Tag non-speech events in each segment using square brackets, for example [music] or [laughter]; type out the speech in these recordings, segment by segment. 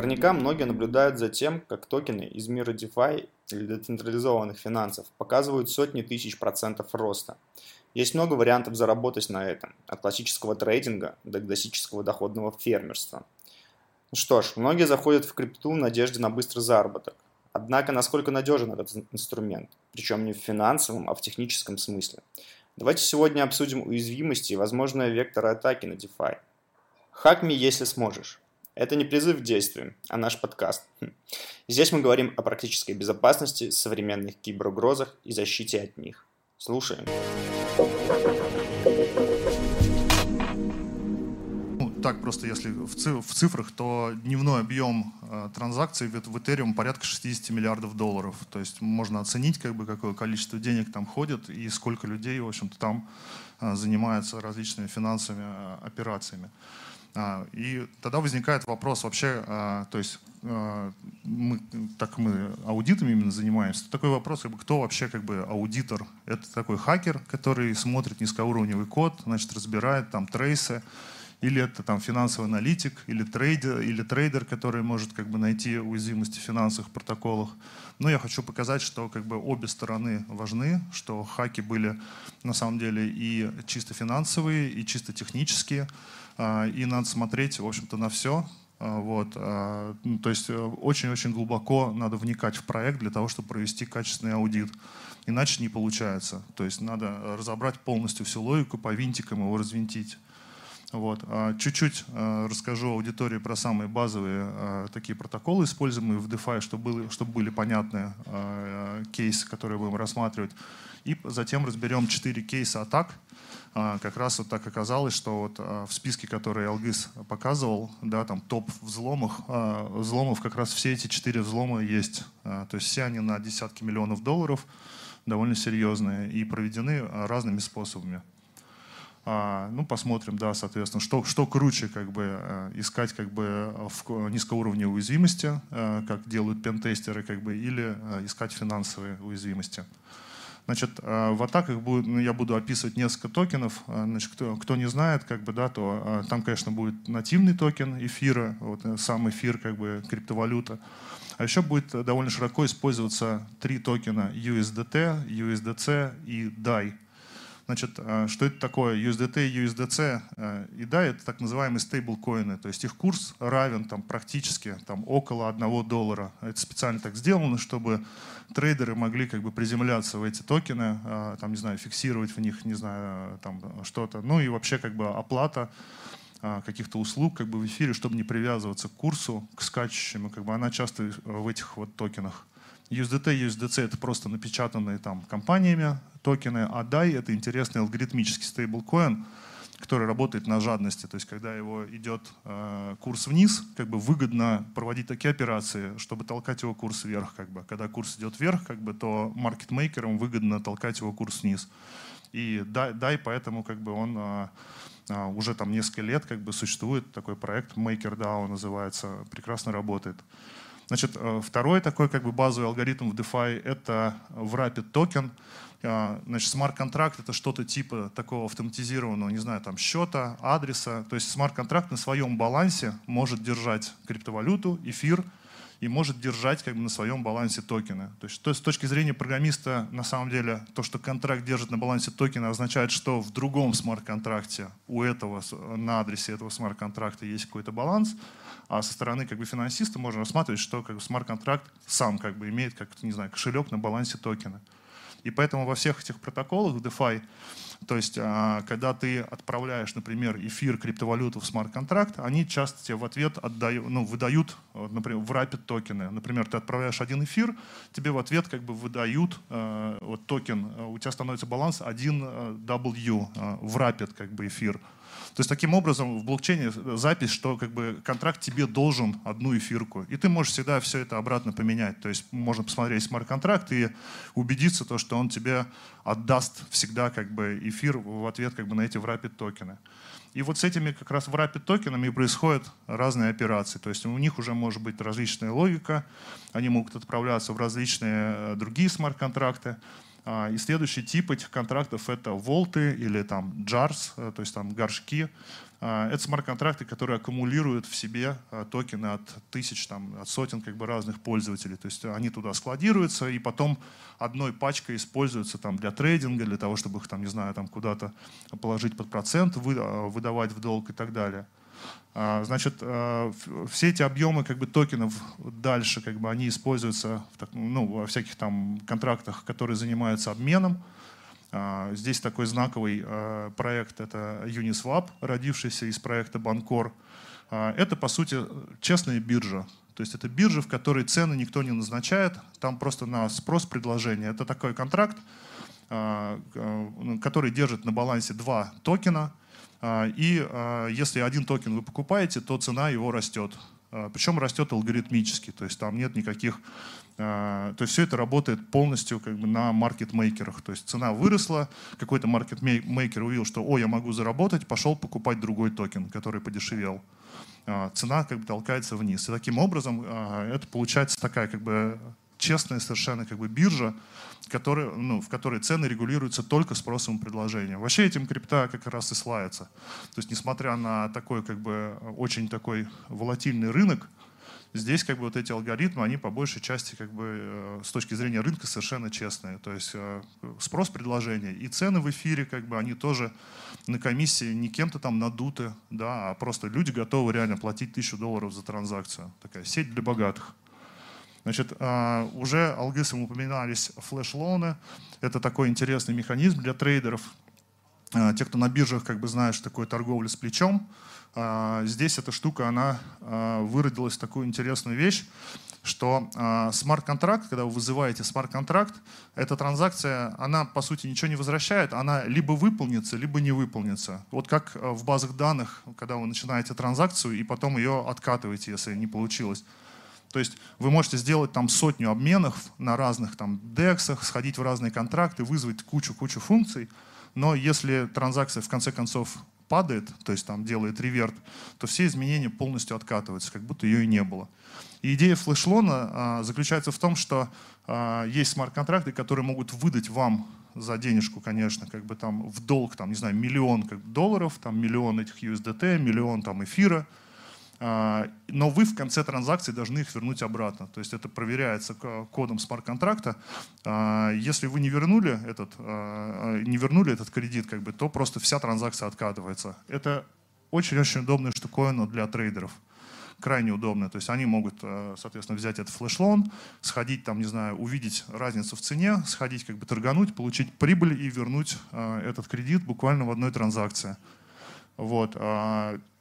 Наверняка многие наблюдают за тем, как токены из мира DeFi или децентрализованных финансов показывают сотни тысяч процентов роста. Есть много вариантов заработать на этом, от классического трейдинга до классического доходного фермерства. Ну что ж, многие заходят в крипту в надежде на быстрый заработок. Однако, насколько надежен этот инструмент? Причем не в финансовом, а в техническом смысле. Давайте сегодня обсудим уязвимости и возможные векторы атаки на DeFi. Хакми, если сможешь. Это не призыв к действию, а наш подкаст. Хм. Здесь мы говорим о практической безопасности, современных киберугрозах и защите от них. Слушаем. Ну, так просто если в, цифрах, то дневной объем э, транзакций в, Ethereum порядка 60 миллиардов долларов. То есть можно оценить, как бы, какое количество денег там ходит и сколько людей, в общем-то, там э, занимается различными финансовыми э, операциями. А, и тогда возникает вопрос вообще, а, то есть а, мы, так мы аудитом именно занимаемся, такой вопрос, как бы, кто вообще как бы аудитор? Это такой хакер, который смотрит низкоуровневый код, значит, разбирает там трейсы, или это там финансовый аналитик, или трейдер, или трейдер, который может как бы найти уязвимости в финансовых протоколах. Но я хочу показать, что как бы обе стороны важны, что хаки были на самом деле и чисто финансовые, и чисто технические. А, и надо смотреть, в общем-то, на все. А, вот. А, ну, то есть э, очень-очень глубоко надо вникать в проект для того, чтобы провести качественный аудит. Иначе не получается. То есть надо разобрать полностью всю логику, по винтикам его развинтить. Вот. Чуть-чуть расскажу аудитории про самые базовые такие протоколы, используемые в DeFi, чтобы, были, чтобы были понятны кейсы, которые будем рассматривать. И затем разберем четыре кейса атак, а, как раз вот так оказалось, что вот а, в списке, который Алгыс показывал, да, там топ взломов, а, взломов как раз все эти четыре взлома есть. То есть все они на десятки миллионов долларов, довольно серьезные и проведены разными способами. Ну, посмотрим, да, соответственно, что, что круче, как бы, искать, как бы, в низкоуровневой уязвимости, как делают пентестеры, как бы, или искать финансовые уязвимости. Значит, э, в атаках будет, ну, я буду описывать несколько токенов. Э, значит, кто, кто не знает, как бы, да, то э, там, конечно, будет нативный токен эфира, вот сам эфир, как бы криптовалюта. А еще будет довольно широко использоваться три токена USDT, USDC и DAI. Значит, что это такое? USDT, USDC и DAI — это так называемые стейблкоины, то есть их курс равен там, практически там, около одного доллара. Это специально так сделано, чтобы трейдеры могли как бы приземляться в эти токены, а, там, не знаю, фиксировать в них, не знаю, там что-то. Ну и вообще как бы оплата каких-то услуг как бы в эфире, чтобы не привязываться к курсу, к скачущему, как бы она часто в этих вот токенах. USDT, USDC это просто напечатанные там компаниями токены, а DAI это интересный алгоритмический стейблкоин, который работает на жадности. То есть, когда его идет э, курс вниз, как бы выгодно проводить такие операции, чтобы толкать его курс вверх. Как бы. Когда курс идет вверх, как бы, то маркетмейкерам выгодно толкать его курс вниз. И DAI поэтому как бы он э, э, уже там несколько лет как бы существует такой проект MakerDAO называется, прекрасно работает. Значит, э, второй такой как бы базовый алгоритм в DeFi — это Wrapped токен. А, значит, смарт-контракт — это что-то типа такого автоматизированного, не знаю, там, счета, адреса. То есть смарт-контракт на своем балансе может держать криптовалюту, эфир, и может держать как бы, на своем балансе токены. То есть то, с точки зрения программиста, на самом деле, то, что контракт держит на балансе токена, означает, что в другом смарт-контракте у этого, на адресе этого смарт-контракта есть какой-то баланс, а со стороны как бы, финансиста можно рассматривать, что как бы, смарт-контракт сам как бы, имеет как не знаю, кошелек на балансе токена. И поэтому во всех этих протоколах DeFi, то есть а, когда ты отправляешь, например, эфир, криптовалюту в смарт-контракт, они часто тебе в ответ отдают, ну, выдают, например, wrapped токены. Например, ты отправляешь один эфир, тебе в ответ как бы выдают э, вот токен, у тебя становится баланс 1W э, wrapped как бы эфир. То есть таким образом в блокчейне запись, что как бы контракт тебе должен одну эфирку. И ты можешь всегда все это обратно поменять. То есть можно посмотреть смарт-контракт и убедиться, то, что он тебе отдаст всегда как бы эфир в ответ как бы на эти врапид токены. И вот с этими как раз врапид токенами происходят разные операции. То есть у них уже может быть различная логика, они могут отправляться в различные э, другие смарт-контракты. И следующий тип этих контрактов это волты или там jars, то есть там горшки. Это смарт-контракты, которые аккумулируют в себе токены от тысяч, там, от сотен как бы, разных пользователей. То есть они туда складируются, и потом одной пачкой используются там, для трейдинга, для того, чтобы их там, не знаю, там, куда-то положить под процент, выдавать в долг и так далее. А, значит, а, все эти объемы как бы, токенов дальше как бы, они используются в, ну, во всяких там контрактах, которые занимаются обменом. А, здесь такой знаковый проект — это Uniswap, родившийся из проекта Банкор. Это, по сути, честная биржа. То есть это биржа, в которой цены никто не назначает, там просто на спрос-предложение. Это такой контракт, который держит на балансе два токена — и а, если один токен вы покупаете, то цена его растет. А, Причем растет алгоритмически, то есть там нет никаких... То есть все это работает полностью как бы на маркетмейкерах. То есть цена выросла, какой-то маркетмейкер увидел, что «О, я могу заработать», пошел покупать другой токен, который подешевел. Цена как бы толкается вниз. И таким образом это получается такая как бы честная совершенно как бы биржа, который, ну, в которой цены регулируются только спросом и предложением. Вообще этим крипта как раз и славится. То есть несмотря на такой как бы очень такой волатильный рынок, здесь как бы вот эти алгоритмы, они по большей части как бы э, с точки зрения рынка совершенно честные. То есть э, спрос, предложение и цены в эфире как бы они тоже на комиссии не кем-то там надуты, да, а просто люди готовы реально платить тысячу долларов за транзакцию. Такая сеть для богатых. Значит, а, уже алгысом упоминались флеш-лоны. Это такой интересный механизм для трейдеров. А, те, кто на биржах как бы знают, что такое торговля с плечом, а, здесь эта штука, она выродилась в такую интересную вещь, что смарт-контракт, когда вы вызываете смарт-контракт, эта транзакция, она по сути ничего не возвращает, она либо выполнится, либо не выполнится. Вот как в базах данных, когда вы начинаете транзакцию и потом ее откатываете, если не получилось. То есть вы можете сделать там сотню обменов на разных там дексах, сходить в разные контракты, вызвать кучу-кучу функций, но если транзакция в конце концов падает, то есть там делает реверт, то все изменения полностью откатываются, как будто ее и не было. И идея флешлона а, заключается в том, что а, есть смарт-контракты, которые могут выдать вам за денежку, конечно, как бы там в долг, там, не знаю, миллион как, долларов, там миллион этих USDT, миллион там эфира, но вы в конце транзакции должны их вернуть обратно. То есть это проверяется кодом смарт-контракта. А, если вы не вернули этот, а, не вернули этот кредит, как бы, то просто вся транзакция откатывается. Это очень-очень удобная штуковина для трейдеров крайне удобно. То есть они могут, соответственно, взять этот флеш-лон, сходить там, не знаю, увидеть разницу в цене, сходить как бы торгануть, получить прибыль и вернуть этот кредит буквально в одной транзакции. Вот.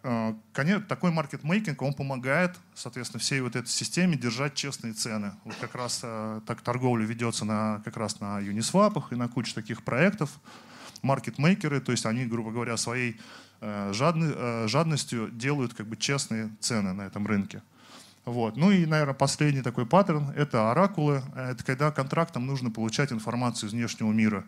Э, конечно, такой маркетмейкинг, он помогает, соответственно, всей вот этой системе держать честные цены. Вот как раз э, так торговля ведется на, как раз на Uniswap и на куче таких проектов. Маркетмейкеры, то есть они, грубо говоря, своей э, жадностью делают как бы честные цены на этом рынке. Вот. Ну и, наверное, последний такой паттерн — это оракулы. Это когда контрактам нужно получать информацию из внешнего мира.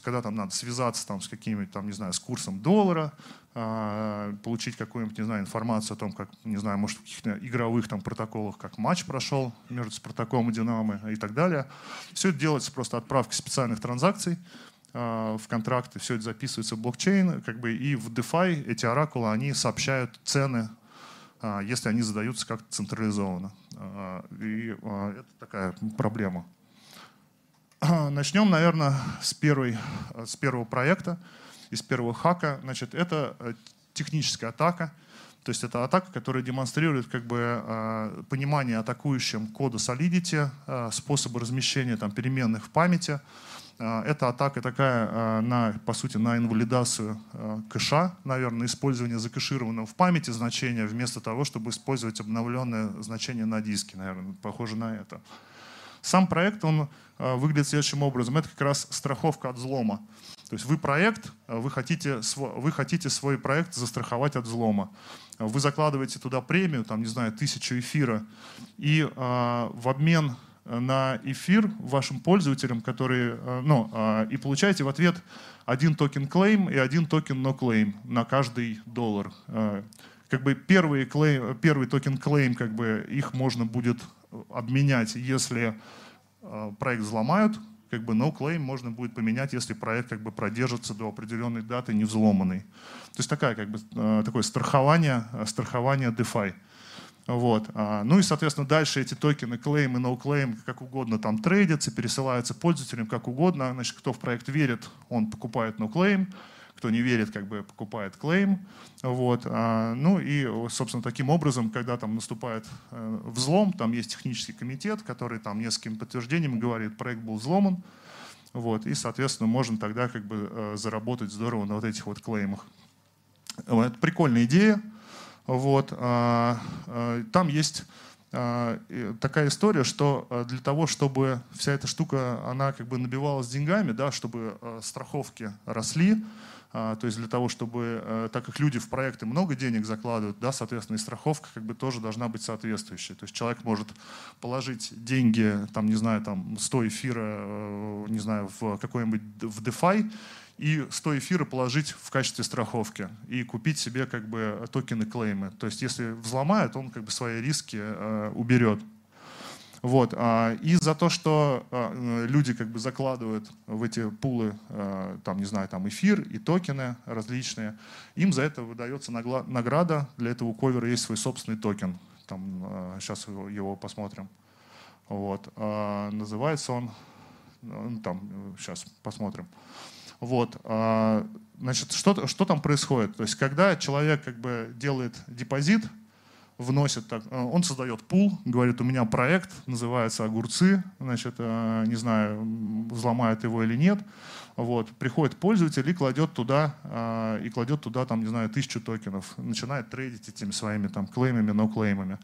Когда там надо связаться там, с какими-то, там, не знаю, с курсом доллара, э, получить какую-нибудь, не знаю, информацию о том, как, не знаю, может, в каких-то игровых там протоколах, как матч прошел между Спартаком и Динамо и так далее. Все это делается просто отправкой специальных транзакций э, в контракты, все это записывается в блокчейн, как бы, и в DeFi эти оракулы, они сообщают цены э, если они задаются как-то централизованно. И это такая проблема. Начнем, наверное, с, первой, с первого проекта, из первого хака. Значит, это э, техническая атака. То есть это атака, которая демонстрирует как бы, э, понимание атакующим кода Solidity, э, способы размещения там, переменных в памяти. Это атака такая, на, по сути, на инвалидацию кэша, наверное, использование закэшированного в памяти значения вместо того, чтобы использовать обновленное значение на диске, наверное, похоже на это. Сам проект, он э, выглядит следующим образом. Это как раз страховка от взлома. То есть вы проект, э, вы хотите, вы хотите свой проект застраховать от взлома. Вы закладываете туда премию, там, не знаю, тысячу эфира, и э, в обмен на эфир вашим пользователям, которые, э, ну, э, и получаете в ответ один токен claim и один токен no claim на каждый доллар. Э, как бы первый, claim, первый токен claim, как бы их можно будет обменять, если э, проект взломают, как бы no claim можно будет поменять, если проект как бы продержится до определенной даты не взломанный. То есть такая, как бы, э, такое страхование, э, страхование DeFi. Вот. А, ну и, соответственно, дальше эти токены claim и no claim как угодно там трейдятся, пересылаются пользователям как угодно. Значит, кто в проект верит, он покупает no claim, кто не верит, как бы покупает claim. Вот. А, ну и, собственно, таким образом, когда там наступает э, взлом, там есть технический комитет, который там несколькими подтверждениями говорит, проект был взломан, вот, и, соответственно, можно тогда как бы э, заработать здорово на вот этих вот клеймах. Это прикольная идея. Вот. А, а, там есть такая история, что для того, чтобы вся эта штука, она как бы набивалась деньгами, да, чтобы страховки росли, то есть для того, чтобы, так как люди в проекты много денег закладывают, да, соответственно, и страховка как бы тоже должна быть соответствующей. То есть человек может положить деньги, там, не знаю, там 100 эфира, э, не знаю, в какой-нибудь в DeFi, и 100 эфира положить в качестве страховки и купить себе как бы токены клеймы. То есть если взломают, он как бы свои риски э, уберет. Вот. А, и за то, что а, люди как бы закладывают в эти пулы, а, там, не знаю, там эфир и токены различные, им за это выдается награда. Для этого у ковера есть свой собственный токен. Там, сейчас его посмотрим. Вот. Называется он, ну, там, сейчас посмотрим. Вот. Значит, что, что там происходит? То есть, когда человек как бы делает депозит, вносит, так, э, он создает пул, говорит, у меня проект, называется «Огурцы», значит, э, не знаю, взломает его или нет, вот, приходит пользователь и кладет туда, а, и кладет туда, там, не знаю, тысячу токенов, начинает трейдить этими своими там клеймами, но-клеймами.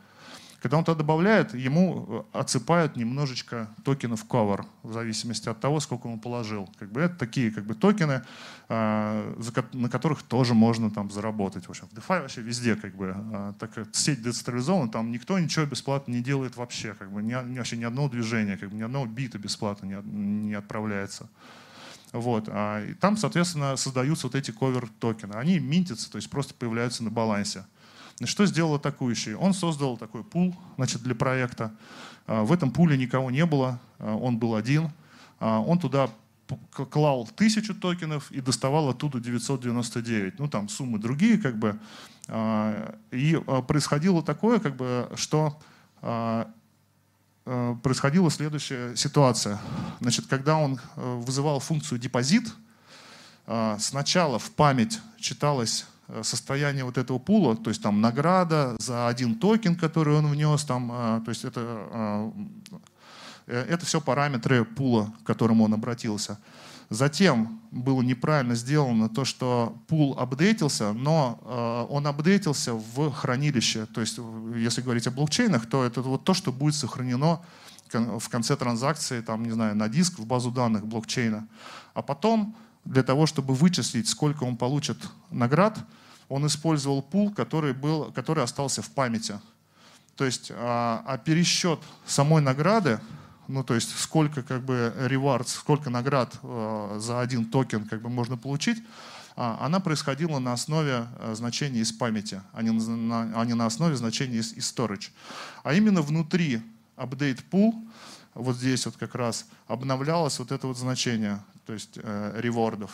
Когда он туда добавляет, ему э, отсыпают немножечко токенов cover, в зависимости от того, сколько он положил. Как бы это такие как бы, токены, а, на которых тоже можно там, заработать. В, общем, в DeFi вообще везде, как бы, а, так сеть децентрализована, там никто ничего бесплатно не делает вообще. Как бы, ни, вообще ни одного движения, как бы, ни одного бита бесплатно не, не отправляется. Вот. А, и там, соответственно, создаются вот эти ковер-токены. Они минтятся, то есть просто появляются на балансе. Что сделал атакующий? Он создал такой пул значит, для проекта. А, в этом пуле никого не было, а, он был один. А, он туда клал тысячу токенов и доставал оттуда 999. Ну, там суммы другие, как бы. И происходило такое, как бы, что происходила следующая ситуация. Значит, когда он вызывал функцию депозит, сначала в память читалась Э, состояние вот этого пула, то есть там награда за один токен, который он внес, там, э, то есть это, э, это все параметры пула, к которому он обратился. Затем было неправильно сделано то, что пул апдейтился, но он апдейтился в хранилище. То есть, если говорить о блокчейнах, то это вот то, что будет сохранено в конце транзакции, там, не знаю, на диск в базу данных блокчейна. А потом для того, чтобы вычислить, сколько он получит наград, он использовал пул, который, был, который остался в памяти. То есть, а, а пересчет самой награды, ну то есть сколько как бы rewards, сколько наград а, за один токен как бы можно получить, а, она происходила на основе а, значений из памяти, а не на, а не на основе значений из, из storage. А именно внутри update pool, вот здесь вот как раз обновлялось вот это вот значение то есть э, ревордов.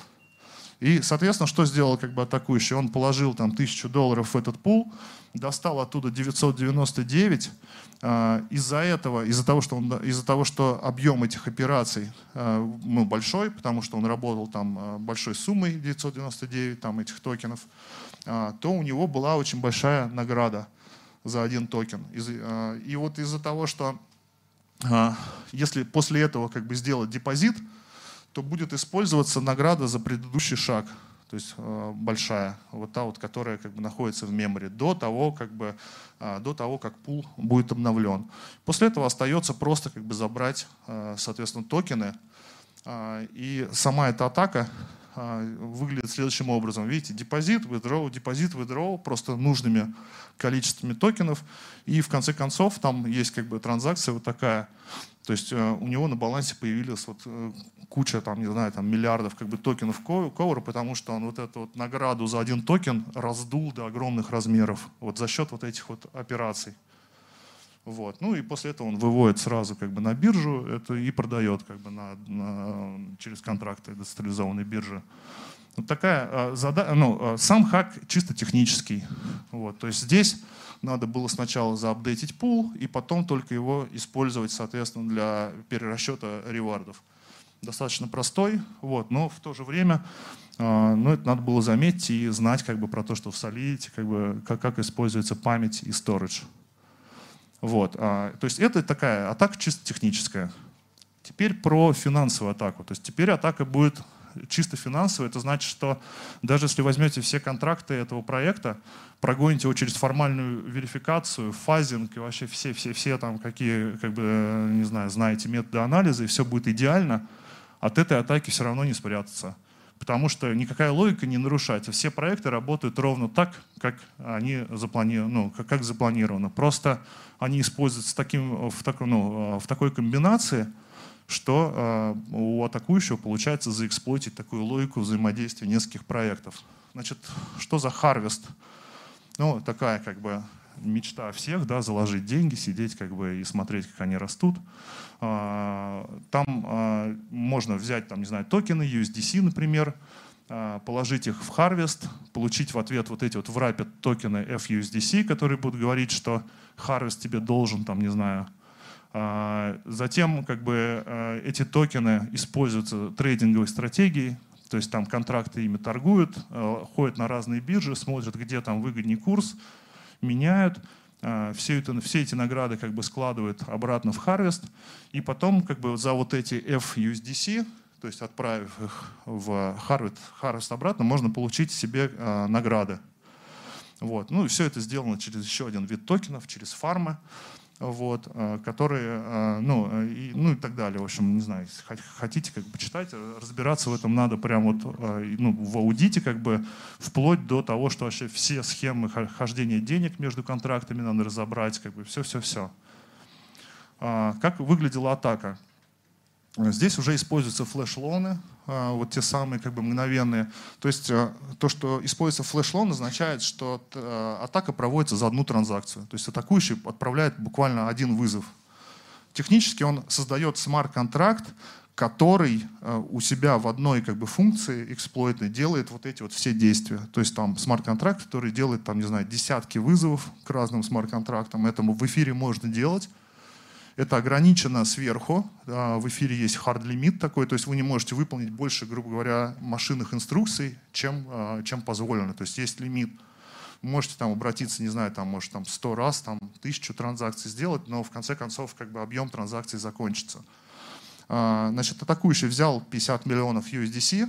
И, соответственно, что сделал как бы атакующий? Он положил там тысячу долларов в этот пул, достал оттуда 999. Э, из-за этого, из-за того, что, он, из-за того, что объем этих операций э, ну, большой, потому что он работал там э, большой суммой 999 там, этих токенов, э, то у него была очень большая награда за один токен. Из, э, и вот из-за того, что э, если после этого как бы сделать депозит, то будет использоваться награда за предыдущий шаг, то есть э, большая, вот та вот, которая как бы находится в memory, до того, как бы, э, до того, как пул будет обновлен. После этого остается просто как бы забрать, э, соответственно, токены, и сама эта атака выглядит следующим образом. Видите, депозит, withdraw, депозит, withdraw, просто нужными количествами токенов, и в конце концов там есть как бы транзакция вот такая, то есть э, у него на балансе появились вот э, куча, там, не знаю, там, миллиардов как бы, токенов Ковра, потому что он вот эту вот награду за один токен раздул до огромных размеров вот за счет вот этих вот операций. Вот. Ну и после этого он выводит сразу как бы на биржу это и продает как бы на, на, через контракты децентрализованной биржи. Вот такая а, задача, ну, а, сам хак чисто технический. Вот. То есть здесь надо было сначала заапдейтить пул и потом только его использовать, соответственно, для перерасчета ревардов. Достаточно простой, вот, но в то же время а, ну, это надо было заметить и знать как бы, про то, что в Solidity, как, бы, как, как используется память и storage. Вот. А, то есть это такая атака чисто техническая. Теперь про финансовую атаку. То есть теперь атака будет чисто финансовая. Это значит, что даже если возьмете все контракты этого проекта, прогоните его через формальную верификацию, фазинг и вообще все, все, все там какие, как бы, не знаю, знаете методы анализа, и все будет идеально, от этой атаки все равно не спрятаться потому что никакая логика не нарушается. Все проекты работают ровно так, как они запланированы, ну, как, как запланировано. Просто они используются таким, в, так, ну, в такой комбинации, что э, у атакующего получается заэксплойтить такую логику взаимодействия нескольких проектов. Значит, что за Harvest? Ну, такая как бы мечта всех, да, заложить деньги, сидеть как бы и смотреть, как они растут. А, там а, можно взять, там, не знаю, токены USDC, например, положить их в Harvest, получить в ответ вот эти вот wrapped токены FUSDC, которые будут говорить, что Harvest тебе должен, там, не знаю, Затем как бы эти токены используются трейдинговой стратегией, то есть там контракты ими торгуют, ходят на разные биржи, смотрят, где там выгоднее курс, меняют, все, это, все эти награды как бы складывают обратно в Harvest, и потом как бы за вот эти FUSDC, то есть отправив их в Harvest, Harvest обратно, можно получить себе э, награды. Вот. Ну и все это сделано через еще один вид токенов, через фармы вот, э, которые, э, ну э, и, ну и так далее. В общем, не знаю, хотите как бы читать, разбираться в этом надо прямо вот, ну, в аудите, как бы вплоть до того, что вообще все схемы хождения денег между контрактами надо разобрать, как бы все-все-все. А, как выглядела атака? Здесь уже используются флеш-лоны, а, вот те самые как бы мгновенные. То есть э, то, что используется флеш-лон, означает, что э, атака проводится за одну транзакцию. То есть атакующий отправляет буквально один вызов. Технически он создает смарт-контракт, который э, у себя в одной как бы, функции эксплойта делает вот эти вот все действия. То есть там смарт-контракт, который делает там, не знаю, десятки вызовов к разным смарт-контрактам. Этому в эфире можно делать. Это ограничено сверху. В эфире есть hard лимит такой, то есть вы не можете выполнить больше, грубо говоря, машинных инструкций, чем, а, чем позволено. То есть есть лимит. Можете там обратиться, не знаю, там, может, там 100 раз, там, тысячу транзакций сделать, но в конце концов как бы объем транзакций закончится. А, значит, атакующий взял 50 миллионов USDC,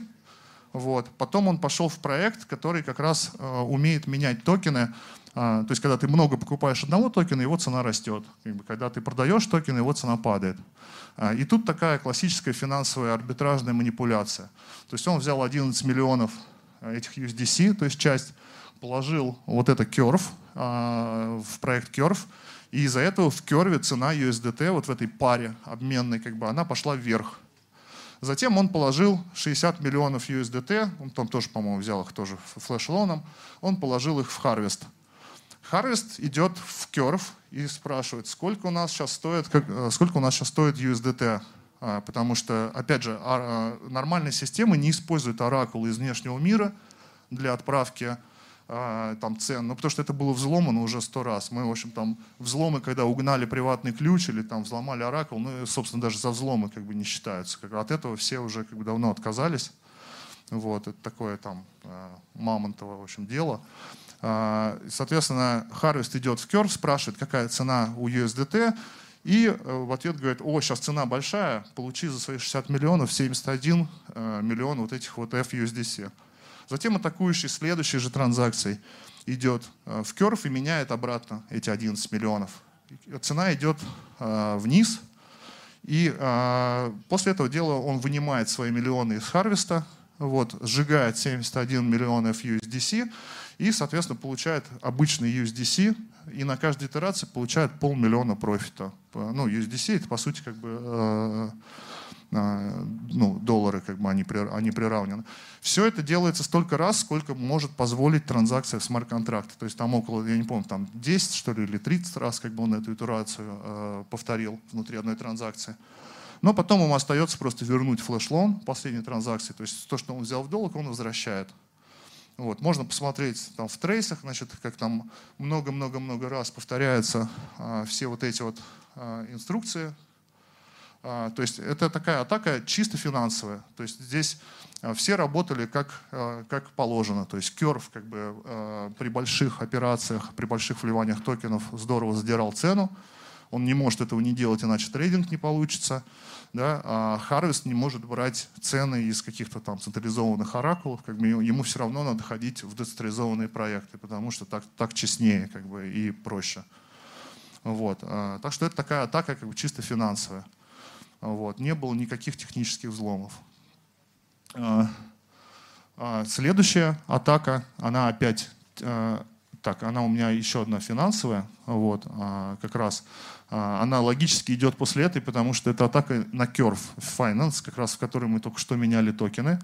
вот. Потом он пошел в проект, который как раз э, умеет менять токены а, то есть, когда ты много покупаешь одного токена, его цена растет. Когда ты продаешь токен, его цена падает. А, и тут такая классическая финансовая арбитражная манипуляция. То есть он взял 11 миллионов а, этих USDC, то есть часть положил вот это Curve в проект Curve, и из-за этого в Curve цена USDT вот в этой паре обменной, как бы, она пошла вверх. Затем он положил 60 миллионов USDT, он там тоже, по-моему, взял их тоже флеш-лоном, он положил их в Harvest. Harvest идет в Curve и спрашивает, сколько у нас сейчас стоит, как, э, сколько у нас сейчас стоит USDT. А, потому что, опять же, а, нормальные системы не используют Oracle из внешнего мира для отправки а, там, цен, ну, потому что это было взломано уже сто раз. Мы, в общем, там взломы, когда угнали приватный ключ или там взломали Oracle, ну, собственно, даже за взломы как бы не считаются. От этого все уже как бы давно отказались. Вот, это такое там мамонтово, в общем, дело. А, соответственно, Harvest идет в Curve, спрашивает, какая цена у USDT, и э, в ответ говорит, о, сейчас цена большая, получи за свои 60 миллионов 71 э, миллион вот этих вот FUSDC. Затем атакующий следующей же транзакцией идет э, в Curve и меняет обратно эти 11 миллионов. Цена идет вниз, и после этого дела он вынимает свои миллионы из Харвеста, вот, сжигает 71 миллион FUSDC, и, соответственно, получает обычный USDC, и на каждой итерации получает полмиллиона профита. Ну, USDC это, по сути, как бы э, ну, доллары, как бы они, они приравнены. Все это делается столько раз, сколько может позволить транзакция в смарт-контракте. То есть там около, я не помню, там 10 что ли или 30 раз как бы он эту итерацию э, повторил внутри одной транзакции. Но потом ему остается просто вернуть флеш-лон последней транзакции. То есть то, что он взял в долг, он возвращает. Вот. Можно посмотреть там в трейсах, значит, как там много-много-много раз повторяются а, все вот эти вот а, инструкции. А, то есть это такая атака чисто финансовая. То есть здесь а, все работали как, а, как положено. То есть керв как бы, а, при больших операциях, при больших вливаниях токенов здорово задирал цену. Он не может этого не делать, иначе трейдинг не получится да, а Harvest не может брать цены из каких-то там централизованных оракулов, как бы ему все равно надо ходить в децентрализованные проекты, потому что так, так честнее как бы, и проще. Вот. А, так что это такая атака как бы чисто финансовая. Вот. Не было никаких технических взломов. А, а, следующая атака, она опять так, она у меня еще одна финансовая, вот, как раз она логически идет после этой, потому что это атака на Curve Finance, как раз в которой мы только что меняли токены.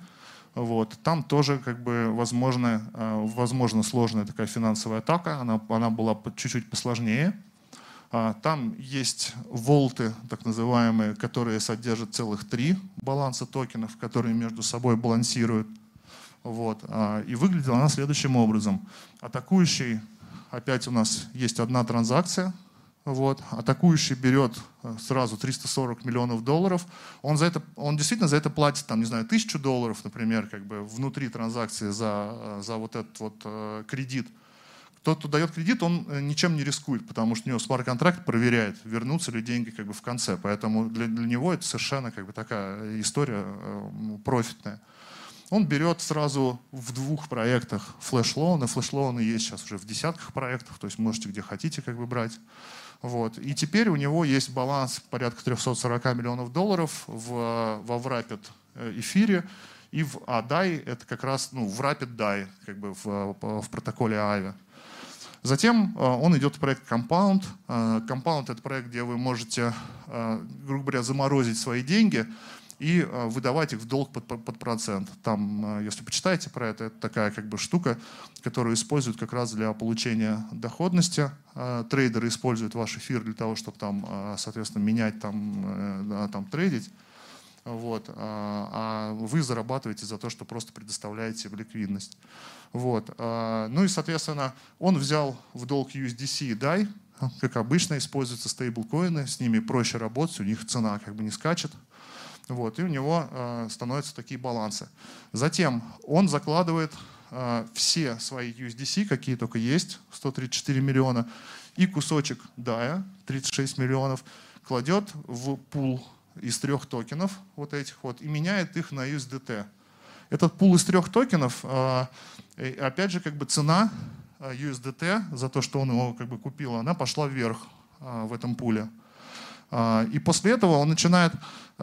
Вот. Там тоже как бы возможно, а, возможно сложная такая финансовая атака, она, она была чуть-чуть посложнее. А, там есть волты, так называемые, которые содержат целых три баланса токенов, которые между собой балансируют. Вот. И выглядела она следующим образом. Атакующий, опять у нас есть одна транзакция, вот, атакующий берет э, сразу 340 миллионов долларов, он, за это, он действительно за это платит, там, не знаю, тысячу долларов, например, как бы внутри транзакции за, э, за вот этот вот э, кредит. Тот, кто дает кредит, он э, ничем не рискует, потому что у него смарт-контракт проверяет, вернутся ли деньги как бы в конце. Поэтому для, для него это совершенно как бы такая история э, профитная. Он берет сразу в двух проектах флеш-лоуны. Флеш-лоуны есть сейчас уже в десятках проектов, то есть можете где хотите как бы брать. Вот. И теперь у него есть баланс порядка 340 миллионов долларов в, во Wrapped э, эфире и в aDAI, это как раз ну, wrapped DAI, как бы в, в протоколе AAVE. Затем э, он идет в проект Compound. Э, Compound — это проект, где вы можете, грубо говоря, заморозить свои деньги и э, выдавать их в долг под, под процент. Там, э, если почитаете про это, это такая как бы штука, которую используют как раз для получения доходности. Э, трейдеры используют ваш эфир для того, чтобы там, соответственно, менять, там, там трейдить. Вот. А вы зарабатываете за то, что просто предоставляете ликвидность. Вот. Ну и, соответственно, он взял в долг USDC и DAI, как обычно, используются стейблкоины, с ними проще работать, у них цена как бы не скачет. Вот, и у него э, становятся такие балансы. Затем он закладывает э, все свои USDC, какие только есть, 134 миллиона, и кусочек DAI, 36 миллионов, кладет в пул из трех токенов вот этих вот и меняет их на USDT. Этот пул из трех токенов, э, опять же, как бы цена э, USDT за то, что он его как бы купил, она пошла вверх э, в этом пуле. Э, и после этого он начинает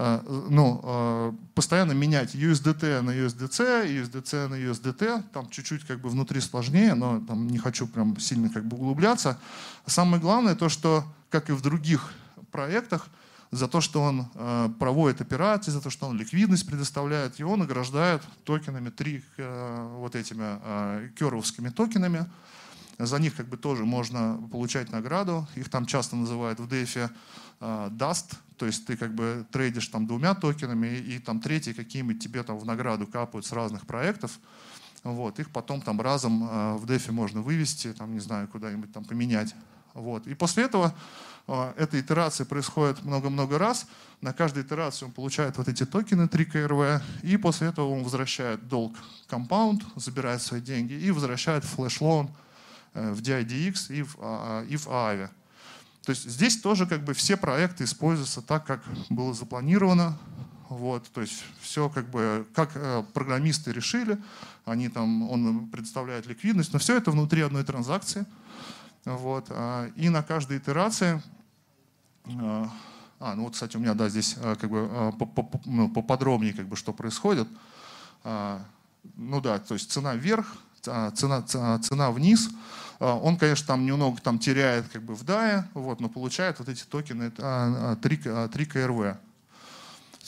Э, ну, э, постоянно менять USDT на USDC, USDC на USDT, там чуть-чуть как бы внутри сложнее, но там не хочу прям сильно как бы углубляться. Самое главное то, что, как и в других проектах, за то, что он э, проводит операции, за то, что он ликвидность предоставляет, его награждают токенами, три вот этими керовскими токенами. За них как бы тоже можно получать награду. Их там часто называют в DeFi Dust, то есть ты как бы трейдишь там двумя токенами, и, там третий какие-нибудь тебе там в награду капают с разных проектов. Вот, их потом там разом э, в дефе можно вывести, там, не знаю, куда-нибудь там поменять. Вот. И после этого э, эта итерация происходит много-много раз. На каждой итерации он получает вот эти токены 3CRV, и после этого он возвращает долг Compound, забирает свои деньги и возвращает флеш-лоун э, в dYdX и в, и в Aave. То есть здесь тоже как бы все проекты используются так, как было запланировано. Вот, то есть все как бы, как э, программисты решили, они там, он предоставляет ликвидность, но все это внутри одной транзакции. Вот, а, и на каждой итерации, э, а, ну вот, кстати, у меня, да, здесь э, как бы ну, поподробнее, как бы, что происходит. А, ну да, то есть цена вверх, цена, цена вниз – а, он, конечно, там немного там теряет как бы в DAE, вот, но получает вот эти токены 3, 3 КРВ.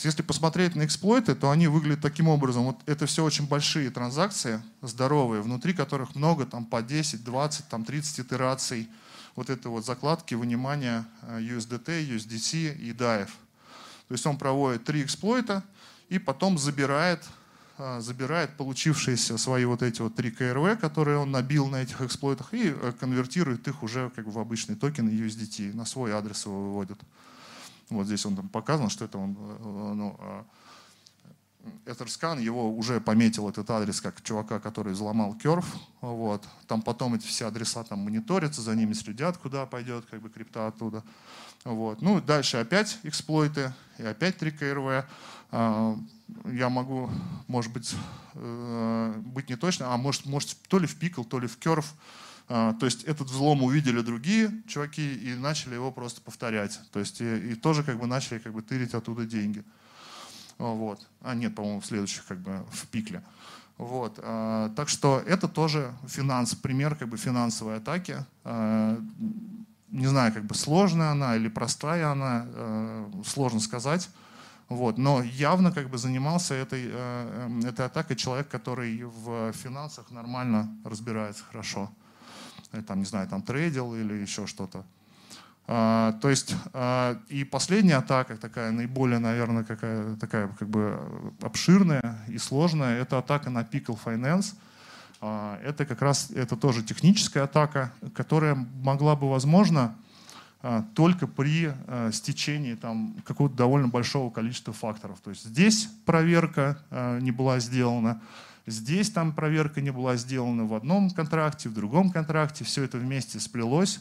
Если посмотреть на эксплойты, то они выглядят таким образом. Вот это все очень большие транзакции, здоровые, внутри которых много, там по 10, 20, там 30 итераций вот это вот закладки вынимания USDT, USDC и DAIF. То есть он проводит три эксплойта и потом забирает а, забирает получившиеся свои вот эти вот три КРВ, которые он набил на этих эксплойтах, и э, конвертирует их уже как бы в обычные токены USDT, на свой адрес его выводит. Вот здесь он там показан, что это он, э, ну, Etherscan его уже пометил этот адрес как чувака, который взломал керф. Вот. Там потом эти все адреса там мониторятся, за ними следят, куда пойдет как бы крипта оттуда. Вот. Ну, дальше опять эксплойты и опять 3 КРВ. А, я могу, может быть, э, быть не точно, а может, может то ли в пикл, то ли в керф. А, то есть этот взлом увидели другие чуваки и начали его просто повторять. То есть и, и тоже как бы начали как бы тырить оттуда деньги. Вот. А нет, по-моему, в следующих как бы в пикле. Вот. А, так что это тоже финанс, пример как бы финансовой атаки не знаю, как бы сложная она или простая она, сложно сказать. Вот. Но явно как бы занимался этой, э, этой атакой человек, который в финансах нормально разбирается хорошо. Э, там, не знаю, там трейдил или еще что-то. А, то есть а, и последняя атака, такая наиболее, наверное, какая, такая как бы обширная и сложная, это атака на Pickle Finance – а, это как раз это тоже техническая атака, которая могла бы, возможно, только при стечении там, какого-то довольно большого количества факторов. То есть здесь проверка не была сделана, здесь там проверка не была сделана в одном контракте, в другом контракте, все это вместе сплелось.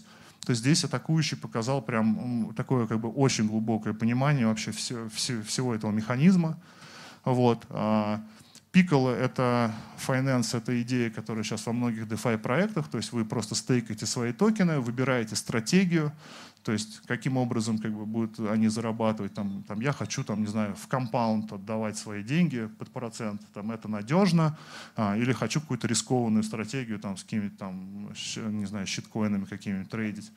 То здесь атакующий показал прям такое как бы очень глубокое понимание вообще все, все, всего этого механизма. Вот. Piccolo — это finance, это идея, которая сейчас во многих DeFi проектах, то есть вы просто стейкаете свои токены, выбираете стратегию, то есть каким образом как бы будут они зарабатывать. Там, там, я хочу, там, не знаю, в компаунд отдавать свои деньги под процент, там, это надежно, а, или хочу какую-то рискованную стратегию там, с какими-то там, не знаю, щиткоинами какими-то трейдить.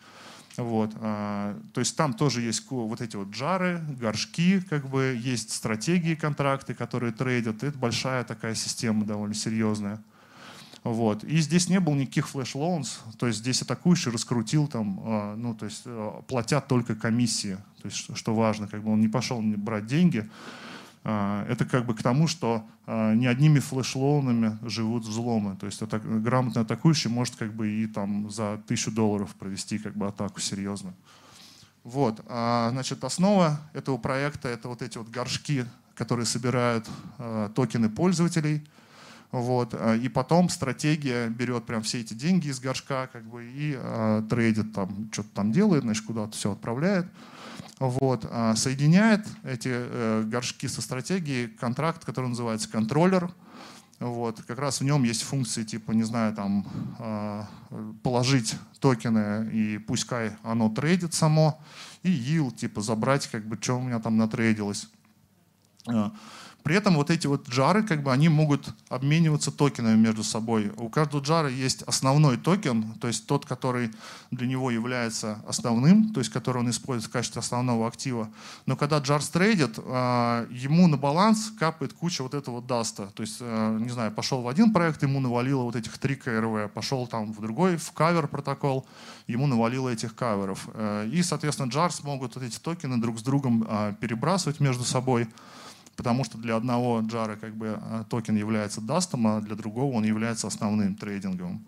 Вот. А, то есть там тоже есть вот эти вот джары, горшки, как бы есть стратегии, контракты, которые трейдят. Это большая такая система довольно серьезная. Вот. И здесь не было никаких flash loans, то есть здесь атакующий раскрутил там, а, ну, то есть а, платят только комиссии, то есть что, важно, как бы он не пошел брать деньги, а, это как бы к тому, что а, не одними флеш-лоунами живут взломы. То есть грамотный атакующий может как бы и там за тысячу долларов провести как бы атаку серьезно. Вот. А, значит, основа этого проекта — это вот эти вот горшки, которые собирают токены пользователей. Вот. И потом стратегия берет прям все эти деньги из горшка как бы, и трейдит там, что-то там делает, значит, куда-то все отправляет вот, а, соединяет эти э, горшки со стратегией контракт, который называется контроллер. Вот, как раз в нем есть функции типа, не знаю, там, а, положить токены и пускай оно трейдит само, и yield, типа, забрать, как бы, что у меня там натрейдилось. При этом вот эти вот jar ы, как бы, они могут обмениваться токенами между собой. У каждого jar а есть основной токен, то есть тот, который для него является основным, то есть который он использует в качестве основного актива. Но когда jar трейдит, а, ему на баланс капает куча вот этого dust а. То есть, а, не знаю, пошел в один проект, ему навалило вот этих три CRV, пошел там в другой, в Cover Protocol, ему навалило этих каверов. Э, и, соответственно, джарс могут вот эти токены друг с другом а, перебрасывать между собой потому что для одного джара как бы э, токен является дастом, а для другого он является основным трейдинговым.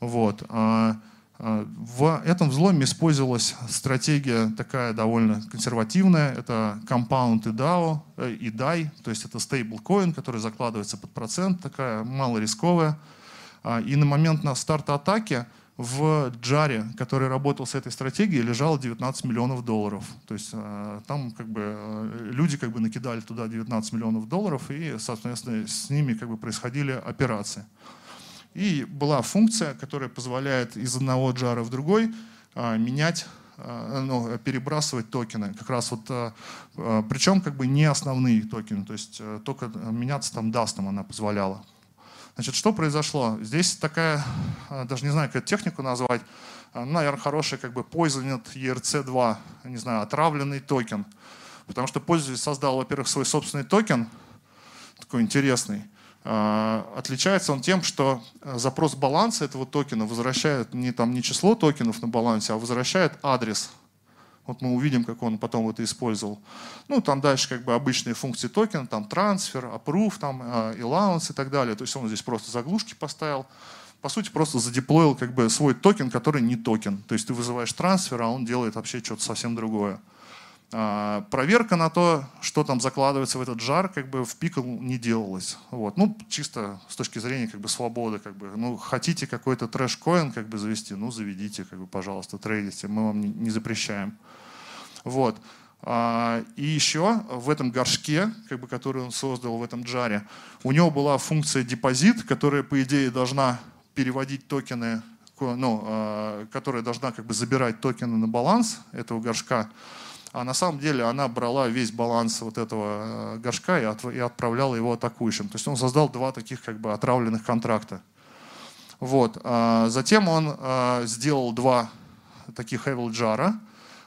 Вот. А, а, в этом взломе использовалась стратегия такая довольно консервативная. Это Compound и DAO, э, и DAI, то есть это стейблкоин, который закладывается под процент, такая малорисковая. И на момент на старта атаки в джаре, который работал с этой стратегией, лежало 19 миллионов долларов. То есть э, там как бы э, люди как бы накидали туда 19 миллионов долларов и, соответственно, с ними как бы происходили операции. И была функция, которая позволяет из одного джара в другой э, менять ну, перебрасывать токены. Как раз вот, причем как бы не основные токены, то есть только меняться там дастом она позволяла. Значит, что произошло? Здесь такая, а, даже не знаю, как эту технику назвать, а, ну, наверное, хороший как бы poisoned ERC2, не знаю, отравленный токен. Потому что пользователь создал, во-первых, свой собственный токен, такой интересный. А, отличается он тем, что запрос баланса этого токена возвращает не, там, не число токенов на балансе, а возвращает адрес. Вот мы увидим, как он потом это использовал. Ну, там дальше как бы обычные функции токена, там трансфер, approve, там э, allowance и так далее. То есть он здесь просто заглушки поставил. По сути, просто задеплоил как бы свой токен, который не токен. То есть ты вызываешь трансфер, а он делает вообще что-то совсем другое. А, проверка на то, что там закладывается в этот jar, как бы в Pickle не делалась. Вот. Ну, чисто с точки зрения как бы свободы. Как бы. Ну, хотите какой-то trash coin как бы завести, ну, заведите, как бы, пожалуйста, трейдите, мы вам не, запрещаем. Вот. А, и еще в этом горшке, как бы, который он создал в этом jar е, у него была функция депозит, которая, по идее, должна переводить токены, ну, а, которая должна как бы забирать токены на баланс этого горшка а на самом деле она брала весь баланс вот этого э, горшка и, от, и отправляла его атакующим. То есть он создал два таких как бы отравленных контракта. Вот. А затем он а, сделал два таких Evil Jar,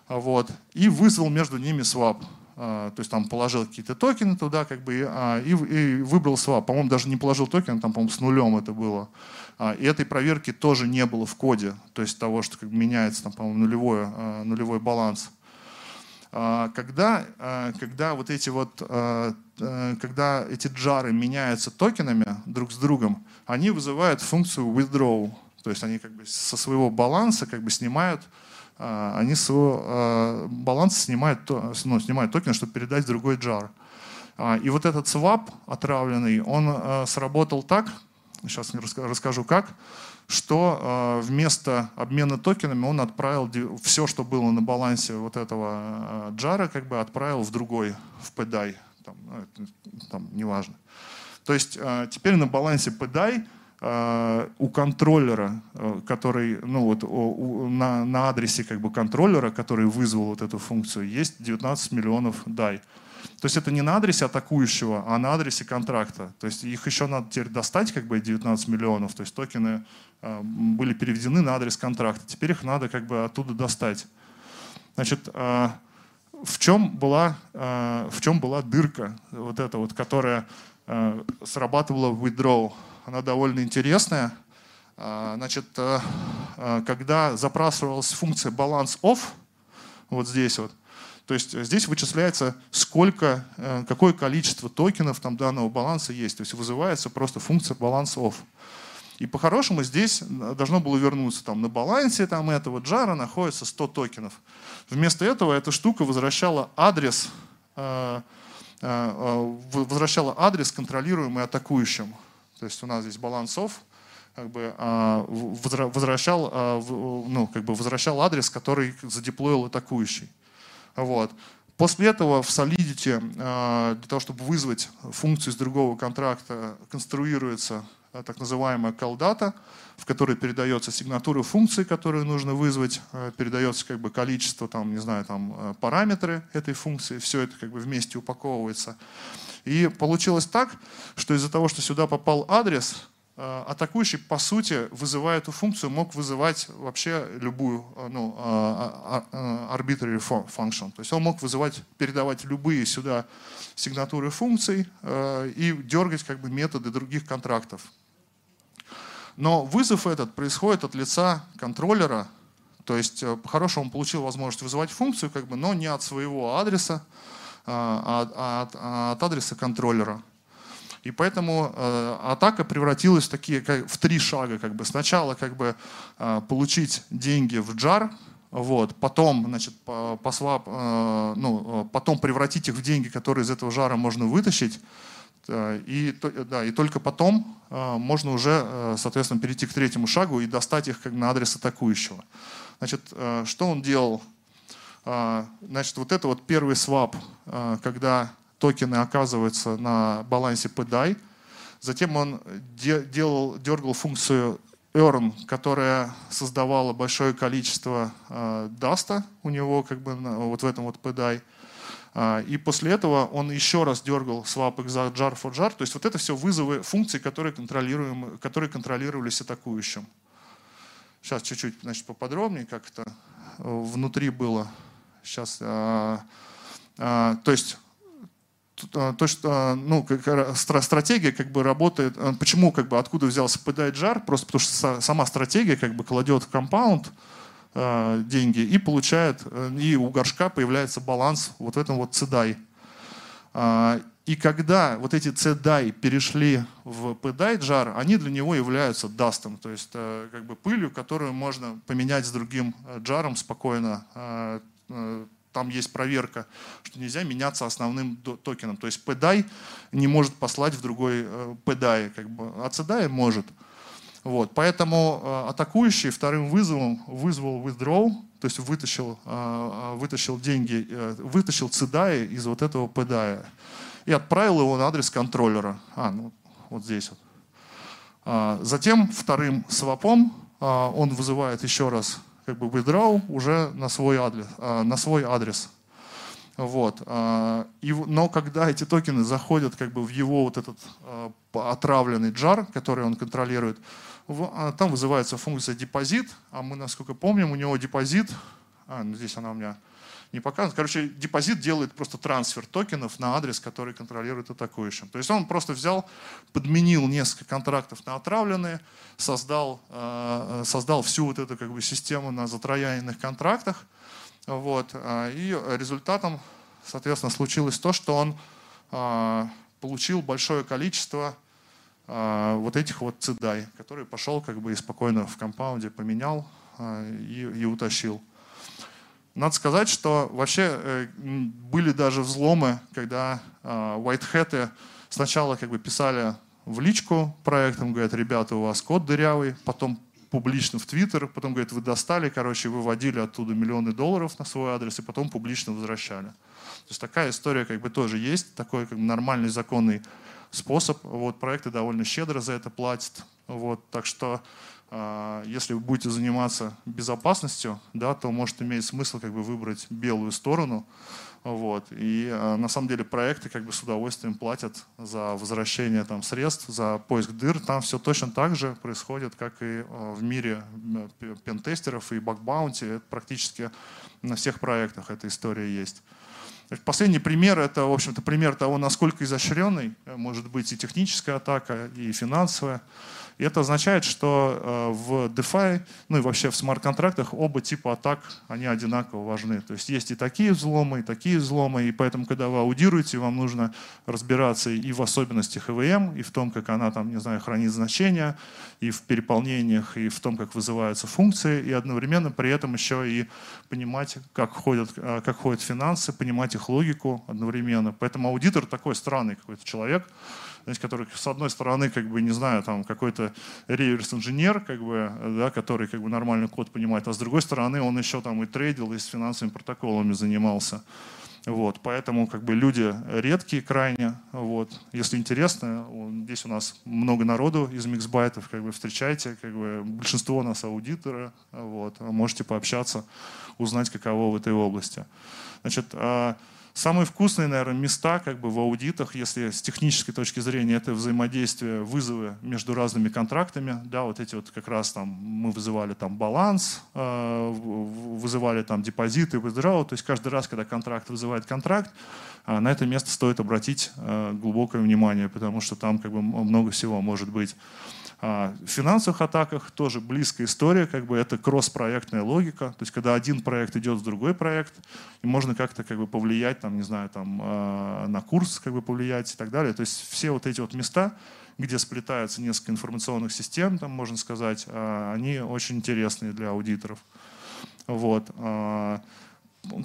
вот, и вызвал между ними свап. А, то есть там положил какие-то токены туда, как бы, и, и выбрал свап. По-моему, даже не положил токен, там, по-моему, с нулем это было. И этой проверки тоже не было в коде, то есть того, что как бы меняется, там, по-моему, нулевой, нулевой баланс. А, когда, а, когда вот эти вот, а, когда эти джары меняются токенами друг с другом, они вызывают функцию withdraw, то есть они как бы со своего баланса как бы снимают, они своего баланса снимают, ну, снимают токен, чтобы передать другой джар. И вот этот свап отравленный, он сработал так, сейчас расскажу как, что э, вместо обмена токенами он отправил все, что было на балансе вот этого э, джара, как бы отправил в другой, в PDI, там, ну, там неважно. То есть э, теперь на балансе PDI у контроллера, который, ну вот на, на адресе как бы контроллера, который вызвал вот эту функцию, есть 19 миллионов DAI. То есть это не на адресе атакующего, а на адресе контракта. То есть их еще надо теперь достать, как бы 19 миллионов. То есть токены э, были переведены на адрес контракта. Теперь их надо как бы оттуда достать. Значит, э, в чем была, э, в чем была дырка, вот эта вот, которая срабатывала в withdraw? Она довольно интересная. Значит, когда запрашивалась функция balance off, вот здесь вот, то есть э, здесь вычисляется, сколько, э, какое количество токенов там данного баланса есть. То есть вызывается просто функция баланс off. И по-хорошему здесь э, должно было вернуться там, на балансе там, этого джара находится 100 токенов. Вместо этого эта штука возвращала адрес, возвращала адрес, контролируемый атакующим. То есть у нас здесь баланс off, как бы, возвращал, ну, как бы возвращал адрес, который задеплоил атакующий. Вот. После этого в Solidity э, для того, чтобы вызвать функцию из другого контракта, конструируется э, так называемая call data, в которой передается сигнатура функции, которую нужно вызвать, э, передается как бы количество, там, не знаю, там, параметры этой функции, все это как бы вместе упаковывается. И получилось так, что из-за того, что сюда попал адрес, атакующий, по сути, вызывая эту функцию, мог вызывать вообще любую э, ну, э, arbitrary function. То есть он мог вызывать, передавать любые сюда сигнатуры функций и дергать как бы методы других контрактов. Но вызов этот происходит от лица контроллера, то есть по-хорошему он получил возможность вызывать функцию, как бы, но не от своего адреса, а, а от, а от адреса контроллера. И поэтому э, атака превратилась в, такие, как, в три шага. Как бы. Сначала как бы, э, получить деньги в джар, вот, потом, значит, по, по свап, э, ну, э, потом превратить их в деньги, которые из этого жара можно вытащить, э, и, да, и только потом э, можно уже, соответственно, перейти к третьему шагу и достать их как на адрес атакующего. Значит, что он делал? Значит, вот это вот первый свап, когда токены оказываются на балансе PDI. Затем он делал, дергал функцию earn, которая создавала большое количество э, даста у него как бы вот в этом вот PDI. А, и после этого он еще раз дергал swap exact jar for jar. То есть вот это все вызовы функций, которые, контролируем, которые контролировались атакующим. Сейчас чуть-чуть значит, поподробнее, как это внутри было. Сейчас а, То есть то, что ну, стратегия как бы работает. Почему, как бы, откуда взялся PDI JAR? Просто потому что сама стратегия как бы кладет в компаунд деньги и получает, и у горшка появляется баланс вот в этом вот CDI. И когда вот эти CDI перешли в PDI jar, они для него являются дастом, то есть э, как бы пылью, которую можно поменять с другим джаром э, спокойно. Э, там есть проверка, что нельзя меняться основным токеном. То есть PDI не может послать в другой PDI, как бы, а CDI может. Вот, поэтому атакующий вторым вызовом вызвал withdraw, то есть вытащил, вытащил деньги, вытащил CDI из вот этого PDI и отправил его на адрес контроллера. А, ну, вот здесь вот. А, затем вторым свопом а, он вызывает еще раз как бы withdraw уже на свой адрес. А, на свой адрес. Вот. И, но когда эти токены заходят как бы в его вот этот отравленный джар, который он контролирует, там вызывается функция депозит, а мы, насколько помним, у него депозит, а, ну здесь она у меня не показан. Короче, депозит делает просто трансфер токенов на адрес, который контролирует атакующим. То есть он просто взял, подменил несколько контрактов на отравленные, создал, э, создал всю вот эту как бы, систему на затрояненных контрактах. Вот, э, и результатом, соответственно, случилось то, что он э, получил большое количество вот этих вот цедай, который пошел как бы и спокойно в компаунде поменял и, и утащил. Надо сказать, что вообще э, были даже взломы, когда whitehead а, сначала как бы писали в личку проектом, говорят, ребята, у вас код дырявый, потом публично в Твиттер, потом, говорят, вы достали, короче, выводили оттуда миллионы долларов на свой адрес и потом публично возвращали. То есть такая история как бы тоже есть, такой как бы нормальный законный способ. Вот проекты довольно щедро за это платят. Вот, так что если вы будете заниматься безопасностью, да, то может иметь смысл как бы выбрать белую сторону. Вот. И а, на самом деле проекты как бы с удовольствием платят за возвращение там, средств, за поиск дыр. Там все точно так же происходит, как и а, в мире пентестеров и бакбаунти. Это практически на всех проектах эта история есть. Последний пример – это, в общем-то, пример того, насколько изощренной может быть и техническая атака, и финансовая. И это означает, что э, в DeFi, ну и вообще в смарт-контрактах оба типа атак, они одинаково важны. То есть есть и такие взломы, и такие взломы, и поэтому, когда вы аудируете, вам нужно разбираться и в особенностях EVM, и в том, как она там, не знаю, хранит значения, и в переполнениях, и в том, как вызываются функции, и одновременно при этом еще и понимать, как ходят, э, как ходят финансы, понимать их логику одновременно. Поэтому аудитор такой странный какой-то человек, знаете, который, с одной стороны, как бы, не знаю, там какой-то реверс-инженер, как бы, да, который как бы нормальный код понимает, а с другой стороны, он еще там и трейдил, и с финансовыми протоколами занимался. Вот, поэтому как бы люди редкие крайне. Вот. Если интересно, здесь у нас много народу из миксбайтов, как бы встречайте, как бы большинство у нас аудиторы, вот, можете пообщаться, узнать, каково в этой области. Значит, а, Самые вкусные, наверное, места как бы в аудитах, если с технической точки зрения, это взаимодействие, вызовы между разными контрактами. Да, вот эти вот как раз там мы вызывали там баланс, э, вызывали там депозиты, withdrawal. То есть каждый раз, когда контракт вызывает контракт, э, на это место стоит обратить э, глубокое внимание, потому что там как бы много всего может быть. А, в финансовых атаках тоже близкая история, как бы это кросс-проектная логика, то есть когда один проект идет в другой проект, и можно как-то как бы повлиять, там, не знаю, там, а, на курс как бы повлиять и так далее. То есть все вот эти вот места, где сплетаются несколько информационных систем, там, можно сказать, а, они очень интересные для аудиторов. Вот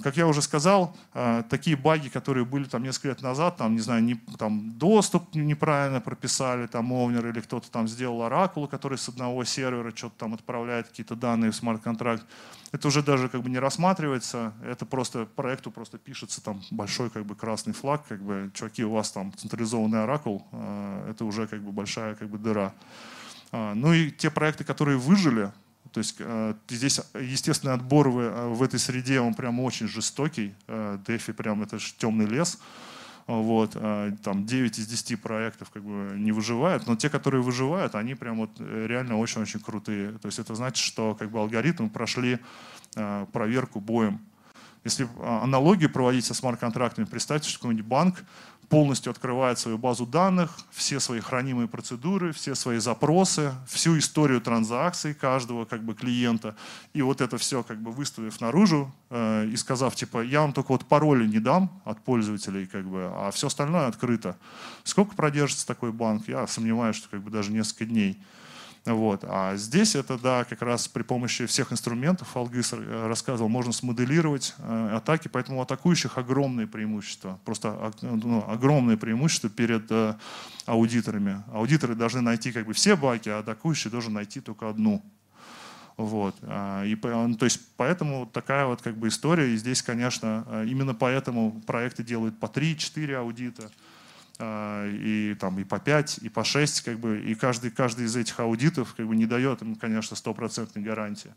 как я уже сказал, э, такие баги, которые были там несколько лет назад, там, не знаю, не, там доступ неправильно прописали, там овнер или кто-то там сделал оракул, который с одного сервера что-то там отправляет какие-то данные в смарт-контракт. Это уже даже как бы не рассматривается, это просто проекту просто пишется там большой как бы красный флаг, как бы, чуваки, у вас там централизованный оракул, э, это уже как бы большая как бы дыра. А, ну и те проекты, которые выжили, то есть э, здесь естественный отбор в, э, в этой среде, он прям очень жестокий. Э, Дефи прям это же темный лес. Вот, там 9 из 10 проектов как бы не выживают, но те, которые выживают, они прям вот реально очень-очень крутые. То есть это значит, что как бы алгоритмы прошли проверку боем. Если аналогию проводить со смарт-контрактами, представьте, что какой-нибудь банк полностью открывает свою базу данных, все свои хранимые процедуры, все свои запросы, всю историю транзакций каждого как бы, клиента. И вот это все как бы выставив наружу э, и сказав, типа, я вам только вот пароли не дам от пользователей, как бы, а все остальное открыто. Сколько продержится такой банк? Я сомневаюсь, что как бы даже несколько дней. Вот. А здесь это, да, как раз при помощи всех инструментов, Алгыс э, рассказывал, можно смоделировать э, атаки, поэтому у атакующих огромные преимущества, просто ну, огромные преимущества перед э, аудиторами. Аудиторы должны найти как бы все баги, а атакующий должен найти только одну. Вот. А, и, ну, то есть поэтому такая вот как бы история. И здесь, конечно, именно поэтому проекты делают по 3-4 аудита. А, и, там, и по 5, и по 6, как бы, и каждый, каждый из этих аудитов как бы, не дает им, конечно, стопроцентной гарантии.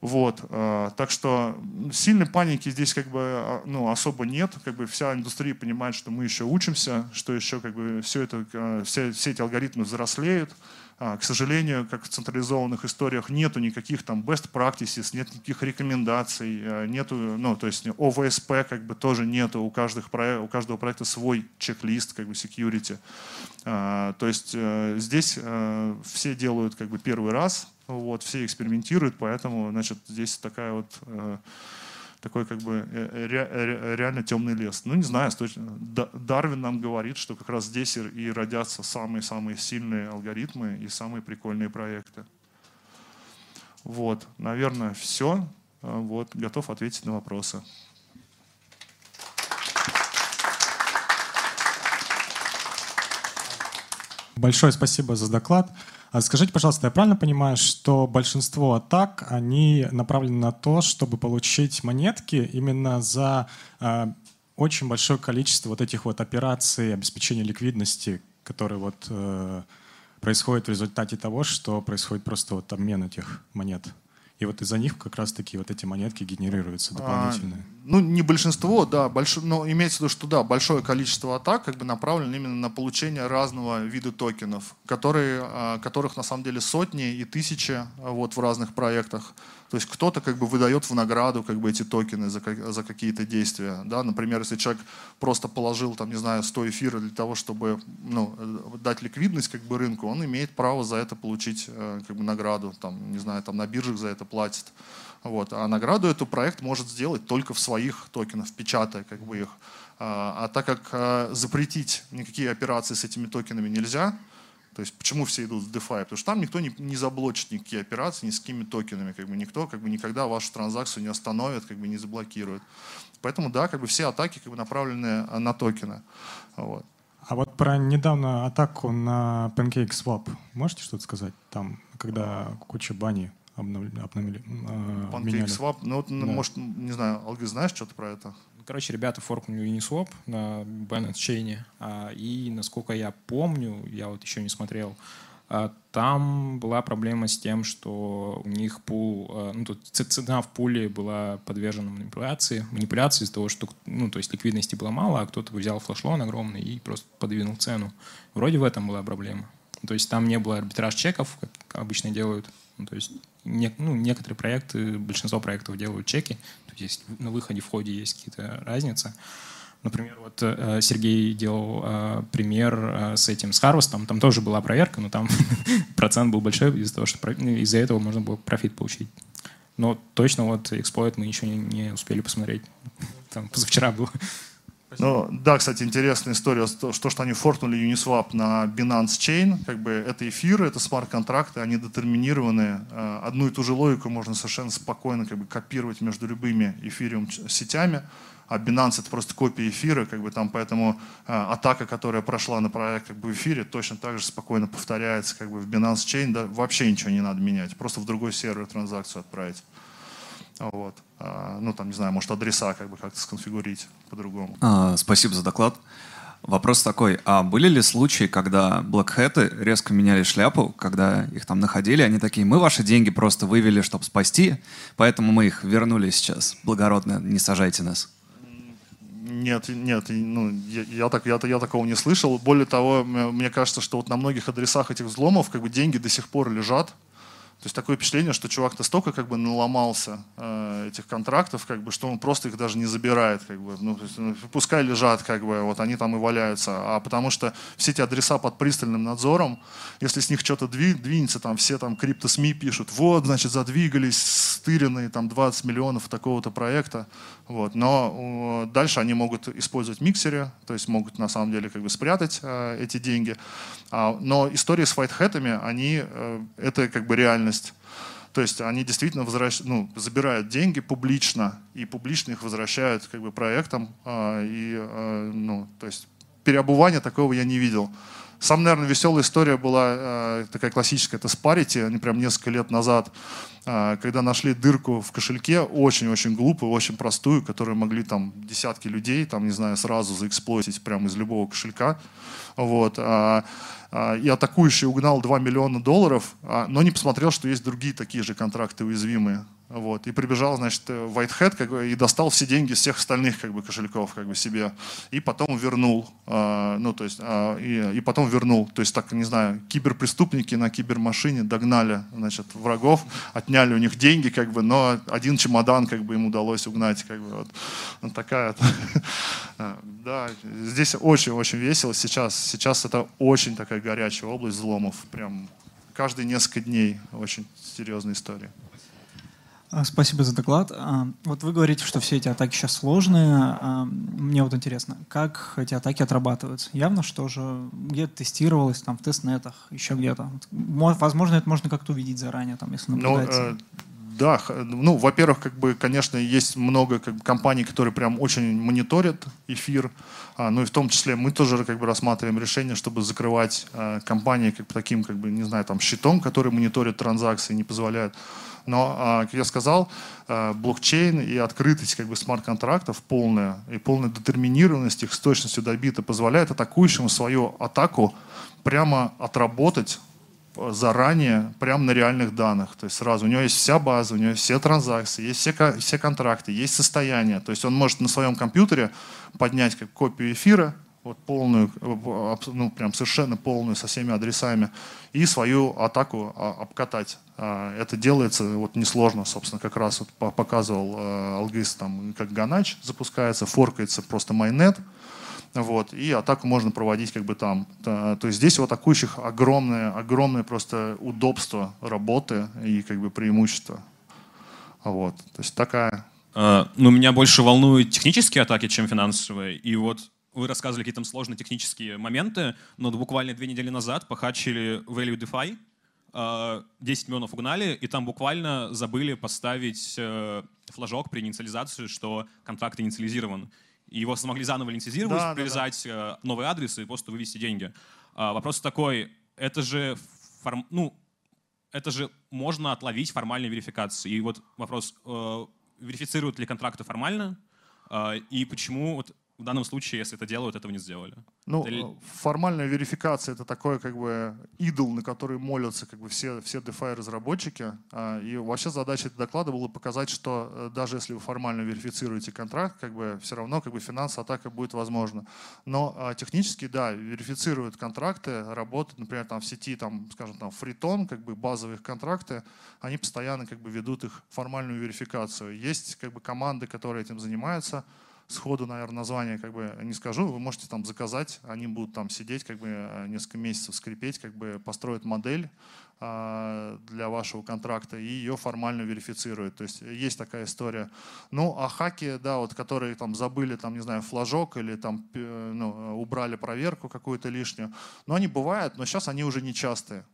Вот, э, так что сильной паники здесь как бы а, ну, особо нет, как бы вся индустрия понимает, что мы еще учимся, что еще как бы все это, все, все эти алгоритмы взрослеют, а, к сожалению, как в централизованных историях, нету никаких там best practices, нет никаких рекомендаций, а, нету, ну, то есть ОВСП как бы тоже нету, у, каждых, у каждого проекта свой чек-лист как бы security. А, то есть э, здесь э, все делают как бы первый раз, вот, все экспериментируют, поэтому, значит, здесь такая вот э, такой как бы э, ре, ре, реально темный лес. Ну, не знаю, Дарвин нам говорит, что как раз здесь и родятся самые-самые сильные алгоритмы и самые прикольные проекты. Вот, наверное, все. Вот, готов ответить на вопросы. Большое спасибо за доклад. А скажите, пожалуйста, я правильно понимаю, что большинство атак, они направлены на то, чтобы получить монетки именно за э, очень большое количество вот этих вот операций обеспечения ликвидности, которые вот э, происходят в результате того, что происходит просто вот обмен этих монет? И вот из-за них как раз-таки вот эти монетки генерируются а, дополнительные. А, ну, не большинство, да, больш... но имеется в виду, что да, большое количество атак как бы направлено именно на получение разного вида токенов, которые, а, которых на самом деле сотни и тысячи а, вот, в разных проектах. То есть кто-то как бы выдает в награду как бы эти токены за, за какие-то действия. Да? Например, если человек просто положил, там, не знаю, 100 эфира для того, чтобы ну, э, дать ликвидность как бы рынку, он имеет право за это получить э, как бы награду. Там, не знаю, там на биржах за это платит. Вот. А награду эту проект может сделать только в своих токенах, печатая как бы их. А, а так как а, запретить никакие операции с этими токенами нельзя, то есть почему все идут в DeFi? Потому что там никто не, не заблочит никакие операции ни с какими токенами. Как бы никто как бы никогда вашу транзакцию не остановит, как бы не заблокирует. Поэтому да, как бы все атаки как бы направлены а, на токены. Вот. А вот про недавно атаку на PancakeSwap можете что-то сказать? Там, когда куча бани обновили, обновили э, PancakeSwap, ну вот, да. может, не знаю, Алги, знаешь что-то про это? Короче, ребята форкнули Uniswap на Binance Chain, а, и, насколько я помню, я вот еще не смотрел, а, там была проблема с тем, что у них пул, а, ну, тут цена в пуле была подвержена манипуляции, манипуляции из-за того, что, ну, то есть ликвидности было мало, а кто-то взял флешлон огромный и просто подвинул цену. Вроде в этом была проблема. То есть там не было арбитраж чеков, как обычно делают. Ну, то есть не, ну, некоторые проекты, большинство проектов делают чеки, то есть на выходе, входе есть какие-то разницы. Например, вот э, Сергей делал э, пример э, с этим, с Harvest, там тоже была проверка, но там [laughs] процент был большой из-за того, что ну, из-за этого можно было профит получить. Но точно вот эксплойт мы еще не, успели посмотреть. Там позавчера Ну, да, кстати, интересная история, то, что они форкнули Uniswap на Binance Chain, как бы это эфиры, это смарт-контракты, они детерминированы. Э, одну и ту же логику можно совершенно спокойно как бы копировать между любыми эфириум сетями, а Binance это просто копия эфира, как бы там, поэтому э, атака, которая прошла на проект как бы в эфире, точно так же спокойно повторяется как бы в Binance Chain, да, вообще ничего не надо менять, просто в другой сервер транзакцию отправить. Вот. А, ну, там, не знаю, может, адреса как бы как-то сконфигурить по-другому. А, спасибо за доклад. Вопрос такой, а были ли случаи, когда блэкхэты резко меняли шляпу, когда их там находили, они такие, мы ваши деньги просто вывели, чтобы спасти, поэтому мы их вернули сейчас. Благородно, не сажайте нас. Нет, нет, ну, я, я, так, я, я такого не слышал. Более того, мне кажется, что вот на многих адресах этих взломов как бы деньги до сих пор лежат, То есть такое впечатление, что чувак настолько как бы наломался э, этих контрактов, как бы, что он просто их даже не забирает. Как бы. ну, есть, ну, пускай лежат, как бы, вот они там и валяются. А потому что все эти адреса под пристальным надзором, если с них что-то двинется, там все там крипто-СМИ пишут, вот, значит, задвигались стыренные там 20 миллионов такого-то проекта. Вот. Но э, дальше они могут использовать миксеры, то есть могут на самом деле как бы спрятать э, эти деньги. А, но истории с вайтхэтами, они, э, это как бы реально реальность. То есть они действительно возвращ... ну, забирают деньги публично и публично их возвращают как бы проектам. И, ну, то есть переобувания такого я не видел. Сам, наверное, веселая история была э, такая классическая, это с Parity, они прям несколько лет назад, э, когда нашли дырку в кошельке, очень-очень глупую, очень простую, которую могли там десятки людей, там, не знаю, сразу заэксплойтить прямо из любого кошелька. Вот. Э, и атакующий угнал 2 миллиона долларов, а, но не посмотрел, что есть другие такие же контракты уязвимые. Вот, и прибежал, значит, Whitehead как бы, и достал все деньги из всех остальных как бы, кошельков как бы, себе. И потом вернул. Э, ну, то есть, э, и, и потом вернул. То есть, так, не знаю, киберпреступники на кибермашине догнали значит, врагов, отняли у них деньги, как бы, но один чемодан как бы, им удалось угнать. Как бы, вот. вот такая [laughs] Да, здесь очень-очень весело. Сейчас, сейчас это очень такая горячая область взломов. Прям каждые несколько дней очень серьезная история. А, спасибо за доклад. А, вот вы говорите, что все эти атаки сейчас сложные. А, мне вот интересно, как эти атаки отрабатываются? Явно, что же где-то тестировалось, там, в тестнетах, еще где-то. Возможно, это можно как-то увидеть заранее, там, если ну, наблюдается. Ну, да, ну, во-первых, как бы, конечно, есть много как бы, компаний, которые прям очень мониторят эфир, а, ну и в том числе мы тоже как бы рассматриваем решение, чтобы закрывать а, компании как бы, таким, как бы, не знаю, там, щитом, который мониторит транзакции, не позволяет но, а, как я сказал, а, блокчейн и открытость как бы смарт-контрактов полная и полная детерминированность их с точностью до бита позволяет атакующему свою атаку прямо отработать заранее, прямо на реальных данных. То есть сразу у него есть вся база, у него есть все транзакции, есть все, все контракты, есть состояние. То есть он может на своем компьютере поднять как копию эфира, вот полную, ну прям совершенно полную со всеми адресами и свою атаку а, обкатать. А, это делается вот несложно, собственно, как раз вот показывал э, Алгыс, там как Ганач запускается, форкается просто майнет, вот, и атаку можно проводить как бы там. То есть здесь у атакующих огромное, огромное просто удобство работы и как бы преимущество. Вот, то есть такая. Uh, ну, меня больше волнуют технические атаки, чем финансовые. И вот вы рассказывали какие-то сложные технические моменты, но буквально две недели назад похачили Value DeFi, 10 э, миллионов угнали, и там буквально забыли поставить э, флажок при инициализации, что контракт инициализирован. И его смогли заново инициализировать, да, привязать да, да. новый адрес и просто вывести деньги. А, вопрос такой, это же, форм, ну, это же можно отловить формальной верификацией. И вот вопрос, э, верифицируют ли контракты формально, и почему вот в данном случае, если это делают, этого не сделали. Ну, это... формальная верификация — это такой как бы идол, на который молятся как бы все, все DeFi-разработчики. А, и вообще задача этого доклада была показать, что э, даже если вы формально верифицируете контракт, как бы все равно как бы финансовая атака будет возможна. Но а, технически, да, верифицируют контракты, работают, например, там в сети, там, скажем, там фритон, как бы базовые контракты, они постоянно как бы ведут их формальную верификацию. Есть как бы команды, которые этим занимаются, сходу, наверное, название как бы не скажу, вы можете там заказать, они будут там сидеть, как бы э, несколько месяцев скрипеть, как бы построят модель а, для вашего контракта и ее формально верифицируют. То есть есть такая история. Ну, а хаки, да, вот которые там забыли, там, не знаю, флажок или там ну, убрали проверку какую-то лишнюю, но они бывают, но сейчас они уже не частые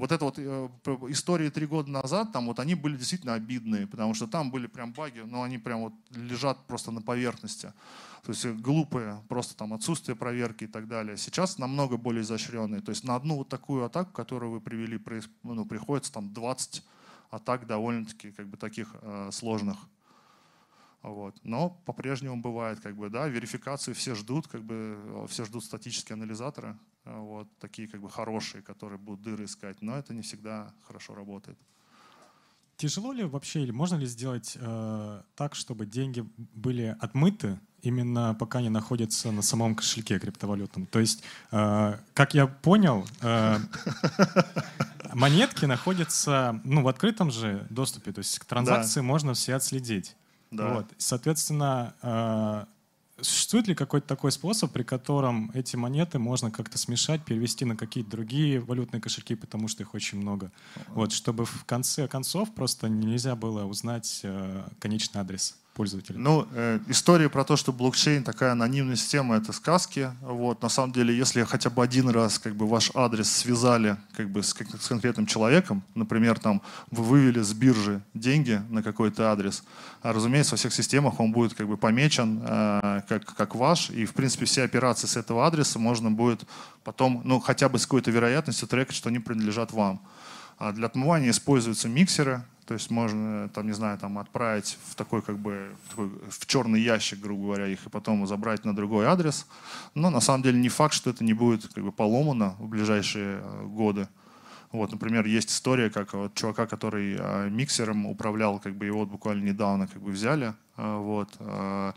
вот это вот э, истории три года назад, там вот они были действительно обидные, потому что там были прям баги, но они прям вот лежат просто на поверхности. То есть глупые, просто там отсутствие проверки и так далее. Сейчас намного более изощренные. То есть на одну вот такую атаку, которую вы привели, ну, приходится там 20 атак довольно-таки как бы таких э, сложных. Вот. Но по-прежнему бывает, как бы, да, верификацию все ждут, как бы, все ждут статические анализаторы, э, вот, такие как бы хорошие, которые будут дыры искать, но это не всегда хорошо работает. Тяжело ли вообще, или можно ли сделать э, так, чтобы деньги были отмыты именно пока они находятся на самом кошельке криптовалютном? То есть, э, как я понял, э, [laughs] монетки находятся ну, в открытом же доступе, то есть к транзакции да. можно все отследить. Да. Вот. Соответственно, э, Существует ли какой-то такой способ, при котором эти монеты можно как-то смешать, перевести на какие-то другие валютные кошельки, потому что их очень много? Вот, чтобы в конце концов просто нельзя было узнать э, конечный адрес пользователя? Ну, э, история про то, что блокчейн такая анонимная система, это сказки. Вот, на самом деле, если хотя бы один раз как бы ваш адрес связали как бы с, с конкретным человеком, например, там вы вывели с биржи деньги на какой-то адрес, а, разумеется, во всех системах он будет как бы помечен э, как, как ваш, и в принципе все операции с этого адреса можно будет потом, ну, хотя бы с какой-то вероятностью трекать, что они принадлежат вам. А для отмывания используются миксеры, то есть можно, там, не знаю, там, отправить в такой, как бы, в, такой, в черный ящик, грубо говоря, их, и потом забрать на другой адрес. Но на самом деле не факт, что это не будет как бы, поломано в ближайшие э, годы. Вот, например, есть история, как вот чувака, который э, миксером управлял, как бы его вот буквально недавно как бы взяли, э, вот, э,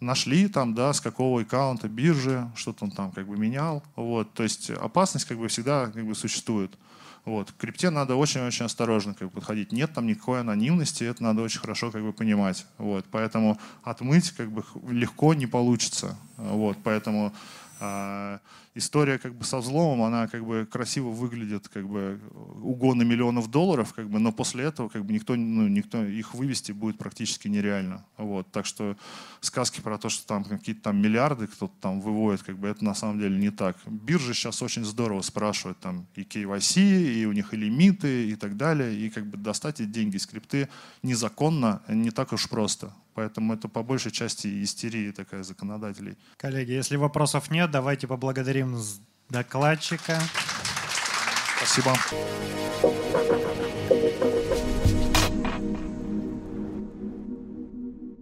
нашли там, да, с какого аккаунта биржи, что-то он там как бы менял, вот, то есть опасность как бы всегда как бы существует. Вот. К крипте надо очень-очень осторожно как бы, подходить. Нет там никакой анонимности, это надо очень хорошо как бы, понимать. Вот. Поэтому отмыть как бы, легко не получится. Вот. Поэтому а, история как бы со взломом, она как бы красиво выглядит, как бы угон миллионов долларов, как бы, но после этого как бы никто, ну, никто их вывести будет практически нереально. Вот. Так что сказки про то, что там какие-то там миллиарды кто-то там выводит, как бы это на самом деле не так. Биржи сейчас очень здорово спрашивают там и KYC, и у них и лимиты, и так далее, и как бы достать эти деньги из крипты незаконно не так уж просто. Поэтому это по большей части истерия такая законодателей. Коллеги, если вопросов нет, давайте поблагодарим докладчика. Спасибо.